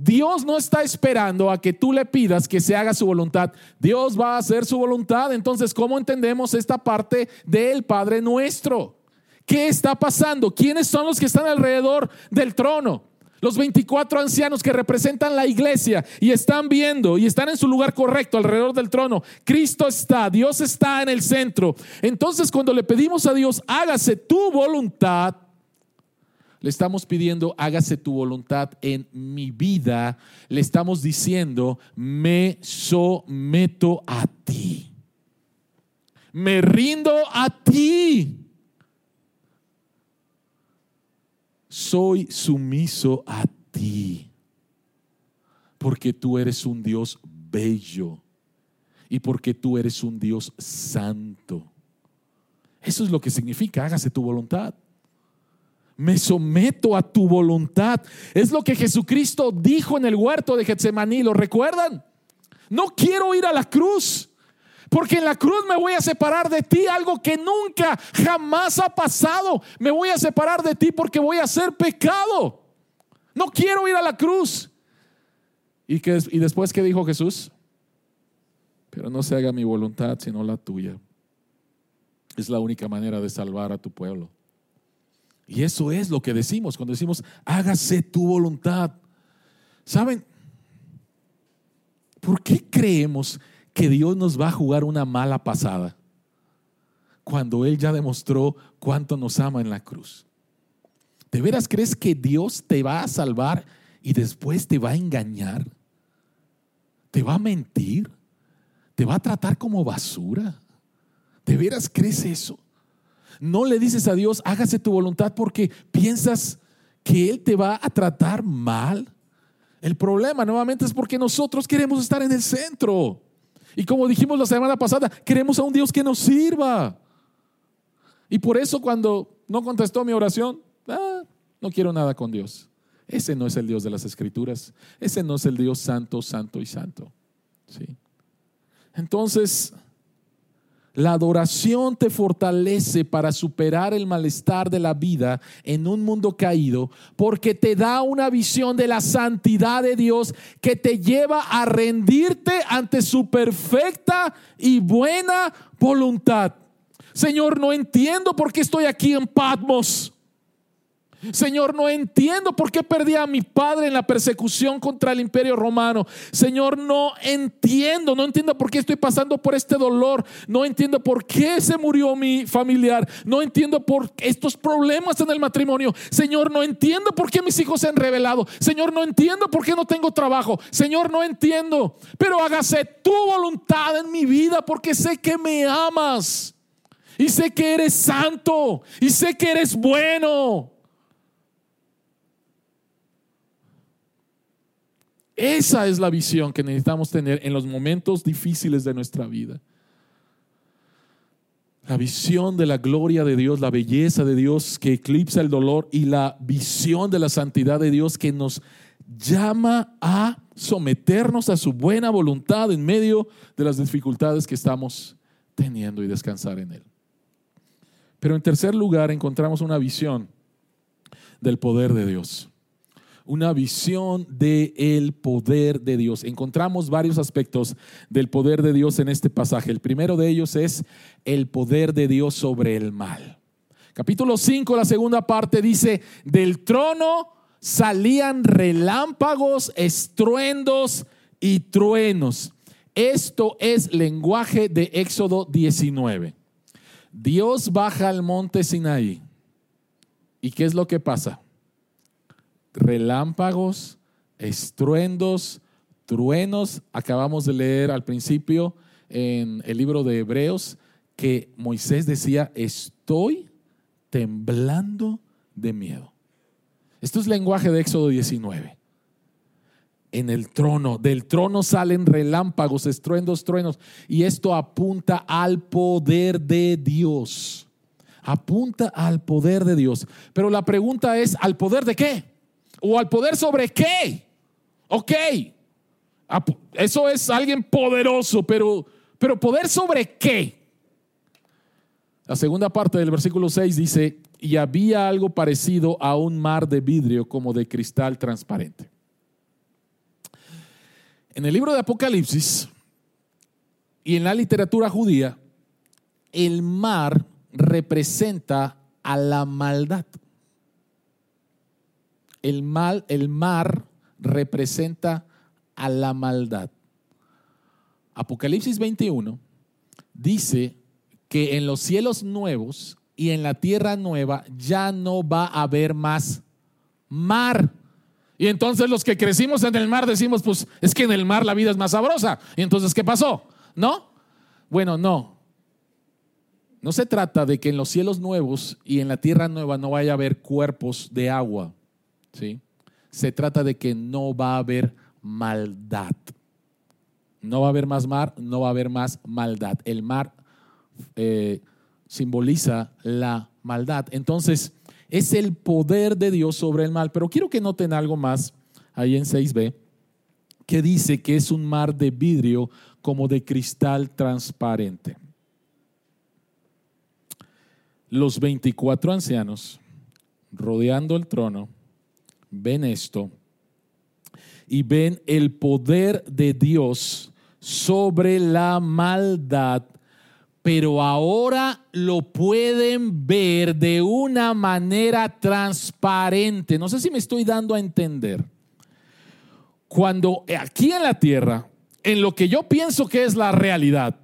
Dios no está esperando a que tú le pidas que se haga su voluntad. Dios va a hacer su voluntad. Entonces, ¿cómo entendemos esta parte del Padre nuestro? ¿Qué está pasando? ¿Quiénes son los que están alrededor del trono? Los 24 ancianos que representan la iglesia y están viendo y están en su lugar correcto alrededor del trono. Cristo está, Dios está en el centro. Entonces cuando le pedimos a Dios, hágase tu voluntad, le estamos pidiendo, hágase tu voluntad en mi vida. Le estamos diciendo, me someto a ti. Me rindo a ti. Soy sumiso a ti. Porque tú eres un Dios bello. Y porque tú eres un Dios santo. Eso es lo que significa, hágase tu voluntad me someto a tu voluntad. Es lo que Jesucristo dijo en el huerto de Getsemaní, ¿lo recuerdan? No quiero ir a la cruz, porque en la cruz me voy a separar de ti, algo que nunca, jamás ha pasado. Me voy a separar de ti porque voy a hacer pecado. No quiero ir a la cruz. ¿Y, que, y después qué dijo Jesús? Pero no se haga mi voluntad, sino la tuya. Es la única manera de salvar a tu pueblo. Y eso es lo que decimos cuando decimos, hágase tu voluntad. ¿Saben? ¿Por qué creemos que Dios nos va a jugar una mala pasada cuando Él ya demostró cuánto nos ama en la cruz? ¿De veras crees que Dios te va a salvar y después te va a engañar? ¿Te va a mentir? ¿Te va a tratar como basura? ¿De veras crees eso? No le dices a Dios, hágase tu voluntad porque piensas que Él te va a tratar mal. El problema nuevamente es porque nosotros queremos estar en el centro. Y como dijimos la semana pasada, queremos a un Dios que nos sirva. Y por eso cuando no contestó mi oración, ah, no quiero nada con Dios. Ese no es el Dios de las Escrituras. Ese no es el Dios santo, santo y santo. ¿Sí? Entonces, la adoración te fortalece para superar el malestar de la vida en un mundo caído porque te da una visión de la santidad de Dios que te lleva a rendirte ante su perfecta y buena voluntad. Señor, no entiendo por qué estoy aquí en Patmos. Señor, no entiendo por qué perdí a mi padre en la persecución contra el imperio romano. Señor, no entiendo, no entiendo por qué estoy pasando por este dolor. No entiendo por qué se murió mi familiar. No entiendo por estos problemas en el matrimonio. Señor, no entiendo por qué mis hijos se han revelado. Señor, no entiendo por qué no tengo trabajo. Señor, no entiendo. Pero hágase tu voluntad en mi vida porque sé que me amas. Y sé que eres santo. Y sé que eres bueno. Esa es la visión que necesitamos tener en los momentos difíciles de nuestra vida. La visión de la gloria de Dios, la belleza de Dios que eclipsa el dolor y la visión de la santidad de Dios que nos llama a someternos a su buena voluntad en medio de las dificultades que estamos teniendo y descansar en Él. Pero en tercer lugar encontramos una visión del poder de Dios una visión del el poder de Dios. Encontramos varios aspectos del poder de Dios en este pasaje. El primero de ellos es el poder de Dios sobre el mal. Capítulo 5, la segunda parte dice, del trono salían relámpagos, estruendos y truenos. Esto es lenguaje de Éxodo 19. Dios baja al monte Sinaí. ¿Y qué es lo que pasa? Relámpagos, estruendos, truenos. Acabamos de leer al principio en el libro de Hebreos que Moisés decía, estoy temblando de miedo. Esto es lenguaje de Éxodo 19. En el trono, del trono salen relámpagos, estruendos, truenos, y esto apunta al poder de Dios. Apunta al poder de Dios. Pero la pregunta es, ¿al poder de qué? ¿O al poder sobre qué? Ok, eso es alguien poderoso, pero, pero poder sobre qué? La segunda parte del versículo 6 dice, y había algo parecido a un mar de vidrio como de cristal transparente. En el libro de Apocalipsis y en la literatura judía, el mar representa a la maldad el mal, el mar representa a la maldad. Apocalipsis 21 dice que en los cielos nuevos y en la tierra nueva ya no va a haber más mar. Y entonces los que crecimos en el mar decimos, pues es que en el mar la vida es más sabrosa. Y entonces, ¿qué pasó? ¿No? Bueno, no. No se trata de que en los cielos nuevos y en la tierra nueva no vaya a haber cuerpos de agua. ¿Sí? Se trata de que no va a haber maldad. No va a haber más mar, no va a haber más maldad. El mar eh, simboliza la maldad. Entonces, es el poder de Dios sobre el mal. Pero quiero que noten algo más ahí en 6b, que dice que es un mar de vidrio como de cristal transparente. Los 24 ancianos rodeando el trono ven esto y ven el poder de Dios sobre la maldad, pero ahora lo pueden ver de una manera transparente. No sé si me estoy dando a entender. Cuando aquí en la tierra en lo que yo pienso que es la realidad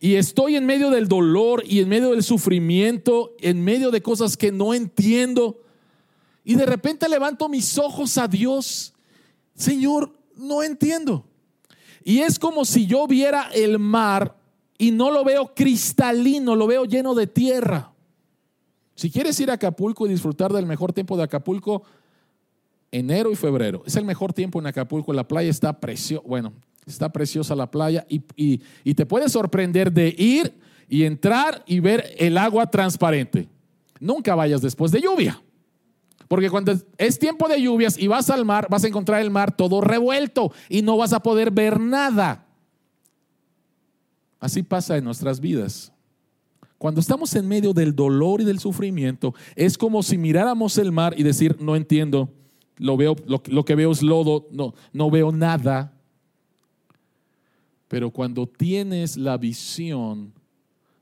y estoy en medio del dolor y en medio del sufrimiento, en medio de cosas que no entiendo, y de repente levanto mis ojos a Dios, Señor, no entiendo. Y es como si yo viera el mar y no lo veo cristalino, lo veo lleno de tierra. Si quieres ir a Acapulco y disfrutar del mejor tiempo de Acapulco, enero y febrero. Es el mejor tiempo en Acapulco. La playa está preciosa. Bueno, está preciosa la playa y, y, te puede sorprender de ir y entrar y ver el agua transparente. Nunca vayas después de lluvia. Porque cuando es tiempo de lluvias y vas al mar, vas a encontrar el mar todo revuelto y no vas a poder ver nada. Así pasa en nuestras vidas. Cuando estamos en medio del dolor y del sufrimiento, es como si miráramos el mar y decir, no entiendo, lo, veo, lo, que veo es lodo, no, no veo nada. Pero cuando tienes la visión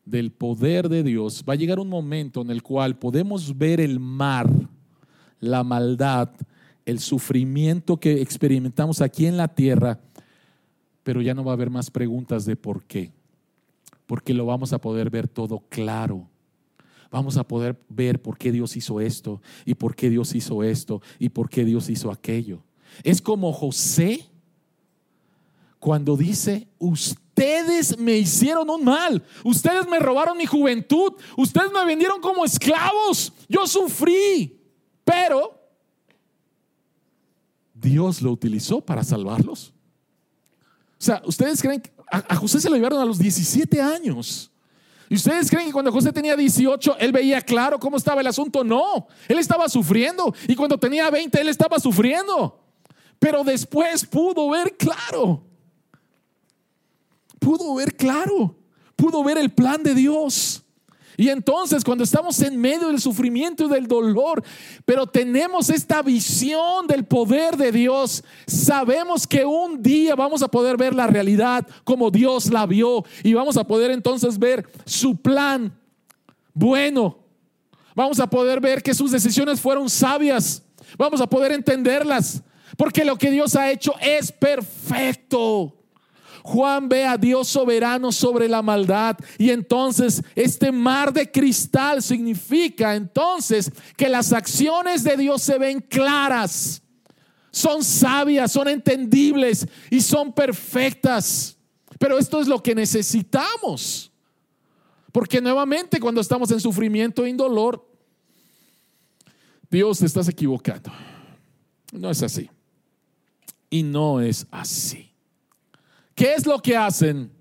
del poder de Dios, va a llegar un momento en el cual podemos ver el mar, la maldad, el sufrimiento que experimentamos aquí en la tierra, pero ya no va a haber más preguntas de por qué, porque lo vamos a poder ver todo claro vamos a poder ver por qué Dios hizo esto y por qué Dios hizo esto y por qué Dios hizo aquello. Es como José cuando dice, ustedes me hicieron un mal, ustedes me robaron mi juventud, ustedes me vendieron como esclavos, yo sufrí, pero Dios lo utilizó para salvarlos. O sea, ustedes creen que a, José se lo llevaron a los 17 años. ¿Y ustedes creen que cuando José tenía 18, él veía claro cómo estaba el asunto? No, él estaba sufriendo. Y cuando tenía 20, él estaba sufriendo. Pero después pudo ver claro. Pudo ver claro. Pudo ver el plan de Dios. Y entonces cuando estamos en medio del sufrimiento y del dolor, pero tenemos esta visión del poder de Dios, sabemos que un día vamos a poder ver la realidad como Dios la vio y vamos a poder entonces ver su plan bueno. Vamos a poder ver que sus decisiones fueron sabias. Vamos a poder entenderlas. Porque lo que Dios ha hecho es perfecto. Juan ve a Dios soberano sobre la maldad y entonces este mar de cristal significa entonces que las acciones de Dios se ven claras, son sabias, son entendibles y son perfectas. Pero esto es lo que necesitamos. Porque nuevamente cuando estamos en sufrimiento y dolor, Dios te estás equivocando. No es así. Y no es así. ¿Qué es lo que hacen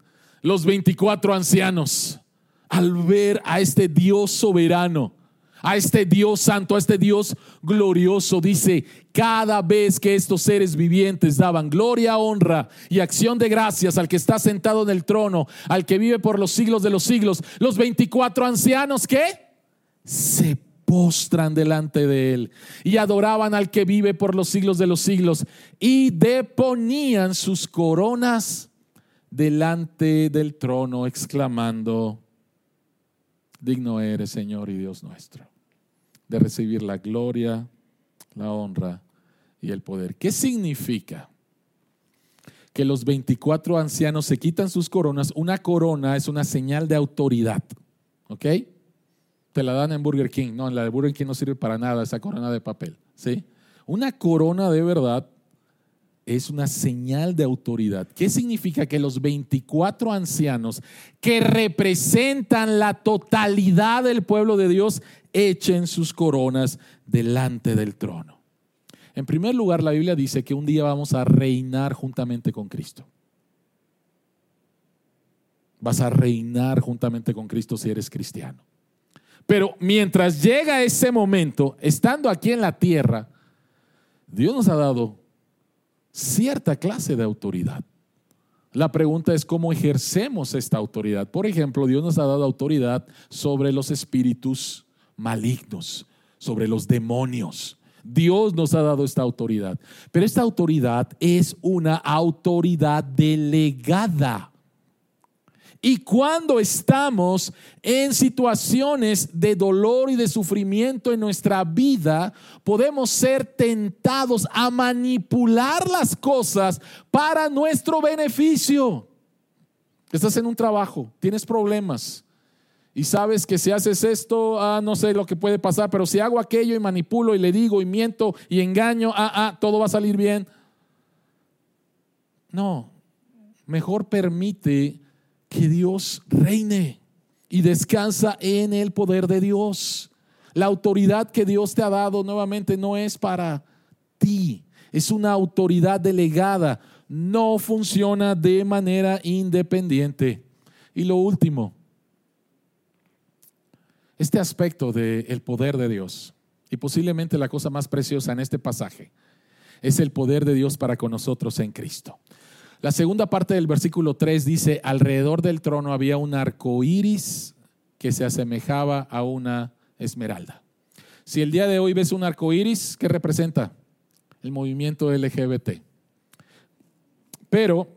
los 24 ancianos al ver a este Dios soberano? a este Dios santo, a este Dios glorioso. Dice, cada vez que estos seres vivientes daban gloria, honra y acción de gracias al que está sentado en el trono, al que vive por los siglos de los siglos, los 24 ancianos que se postran delante de él y adoraban al que vive por los siglos de los siglos y deponían sus coronas delante del trono exclamando, digno eres Señor y Dios nuestro, de recibir la gloria, la honra y el poder. ¿Qué significa? Que los 24 ancianos se quitan sus coronas. Una corona es una señal de autoridad. ¿Ok? Te la dan en Burger King. No, en la de Burger King no sirve para nada esa corona de papel. ¿Sí? Una corona de verdad es una señal de autoridad. ¿Qué significa que los 24 ancianos que representan la totalidad del pueblo de Dios echen sus coronas delante del trono? En primer lugar, la Biblia dice que un día vamos a reinar juntamente con Cristo. Vas a reinar juntamente con Cristo si eres cristiano. Pero mientras llega ese momento, estando aquí en la tierra, Dios nos ha dado cierta clase de autoridad. La pregunta es cómo ejercemos esta autoridad. Por ejemplo, Dios nos ha dado autoridad sobre los espíritus malignos, sobre los demonios. Dios nos ha dado esta autoridad. Pero esta autoridad es una autoridad delegada. Y cuando estamos en situaciones de dolor y de sufrimiento en nuestra vida, podemos ser tentados a manipular las cosas para nuestro beneficio. Estás en un trabajo, tienes problemas y sabes que si haces esto, ah, no sé lo que puede pasar, pero si hago aquello y manipulo y le digo y miento y engaño, ah, ah, todo va a salir bien. No, mejor permite que Dios reine y descansa en el poder de Dios. La autoridad que Dios te ha dado nuevamente no es para ti, es una autoridad delegada, no funciona de manera independiente. Y lo último, este aspecto del poder de Dios, y posiblemente la cosa más preciosa en este pasaje, es el poder de Dios para con nosotros en Cristo. La segunda parte del versículo 3 dice, alrededor del trono había un arco iris que se asemejaba a una esmeralda. Si el día de hoy ves un arco iris, ¿qué representa? El movimiento LGBT. Pero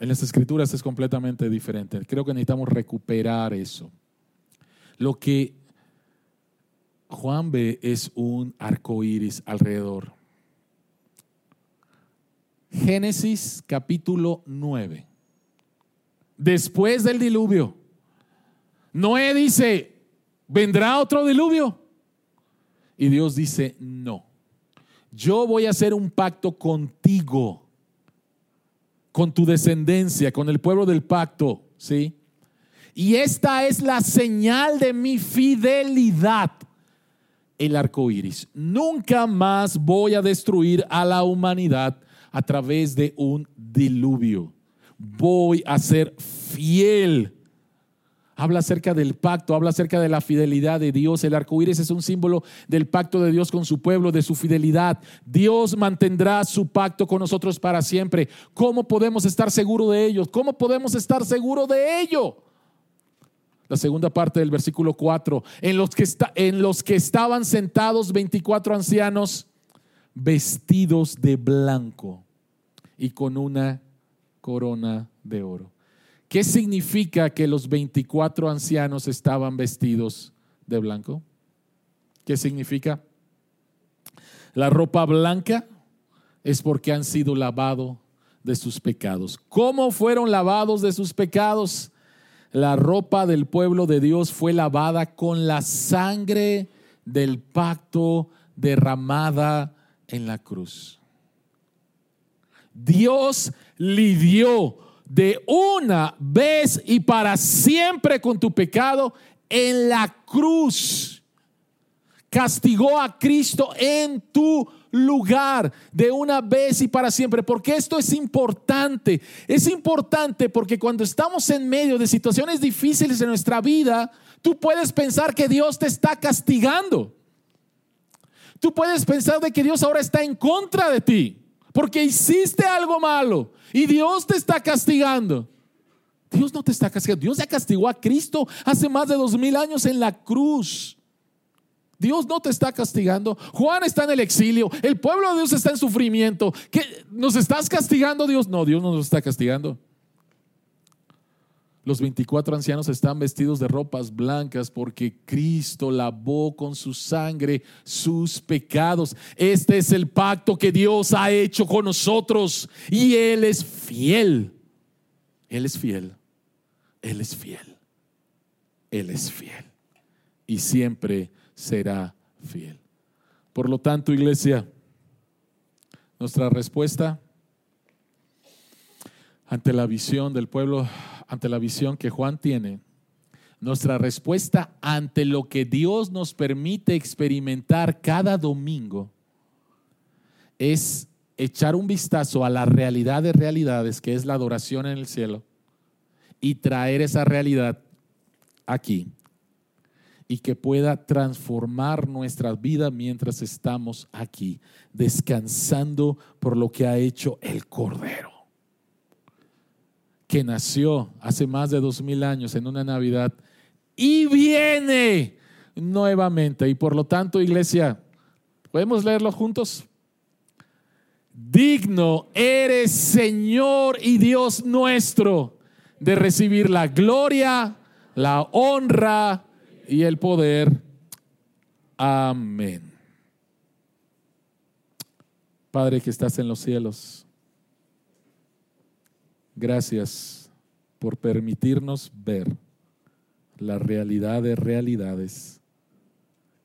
en las escrituras es completamente diferente. Creo que necesitamos recuperar eso. Lo que Juan ve es un arco iris alrededor. Génesis capítulo 9. Después del diluvio, Noé dice, ¿vendrá otro diluvio? Y Dios dice, no, yo voy a hacer un pacto contigo, con tu descendencia, con el pueblo del pacto, ¿sí? Y esta es la señal de mi fidelidad, el arco iris. Nunca más voy a destruir a la humanidad a través de un diluvio. Voy a ser fiel. Habla acerca del pacto, habla acerca de la fidelidad de Dios. El arco iris es un símbolo del pacto de Dios con su pueblo, de su fidelidad. Dios mantendrá su pacto con nosotros para siempre. ¿Cómo podemos estar seguros de ello? ¿Cómo podemos estar seguros de ello? La segunda parte del versículo 4. En los que, en los que estaban sentados 24 ancianos vestidos de blanco y con una corona de oro. ¿Qué significa que los 24 ancianos estaban vestidos de blanco? ¿Qué significa? La ropa blanca es porque han sido lavados de sus pecados. ¿Cómo fueron lavados de sus pecados? La ropa del pueblo de Dios fue lavada con la sangre del pacto derramada en la cruz. Dios lidió de una vez y para siempre con tu pecado en la cruz. Castigó a Cristo en tu lugar de una vez y para siempre. Porque esto es importante. Es importante porque cuando estamos en medio de situaciones difíciles en nuestra vida, tú puedes pensar que Dios te está castigando. Tú puedes pensar de que Dios ahora está en contra de ti porque hiciste algo malo y Dios te está castigando. Dios no te está castigando. Dios ya castigó a Cristo hace más de dos mil años en la cruz. Dios no te está castigando. Juan está en el exilio. El pueblo de Dios está en sufrimiento. ¿Qué? ¿Nos estás castigando Dios? No, Dios no nos está castigando. Los 24 ancianos están vestidos de ropas blancas porque Cristo lavó con su sangre sus pecados. Este es el pacto que Dios ha hecho con nosotros y Él es fiel. Él es fiel. Él es fiel. Él es fiel. Y siempre será fiel. Por lo tanto, iglesia, nuestra respuesta ante la visión del pueblo ante la visión que Juan tiene, nuestra respuesta ante lo que Dios nos permite experimentar cada domingo es echar un vistazo a la realidad de realidades, que es la adoración en el cielo, y traer esa realidad aquí y que pueda transformar nuestra vida mientras estamos aquí, descansando por lo que ha hecho el Cordero que nació hace más de dos mil años en una Navidad y viene nuevamente. Y por lo tanto, iglesia, ¿podemos leerlo juntos? Digno eres Señor y Dios nuestro de recibir la gloria, la honra y el poder. Amén. Padre que estás en los cielos, gracias por permitirnos ver la realidad de realidades,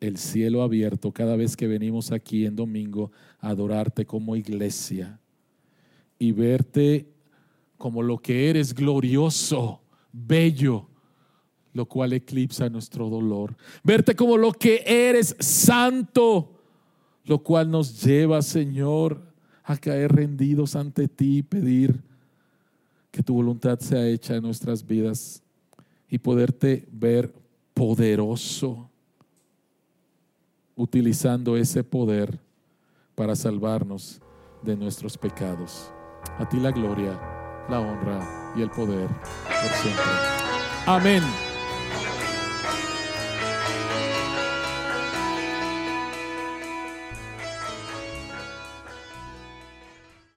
el cielo abierto cada vez que venimos aquí en domingo a adorarte como iglesia y verte como lo que eres glorioso, bello, lo cual eclipsa nuestro dolor. Verte como lo que eres santo, lo cual nos lleva, Señor, a caer rendidos ante ti y pedir que tu voluntad sea hecha en nuestras vidas y poderte ver poderoso, utilizando ese poder para salvarnos de nuestros pecados. A ti la gloria, la honra y el poder por siempre. Amén.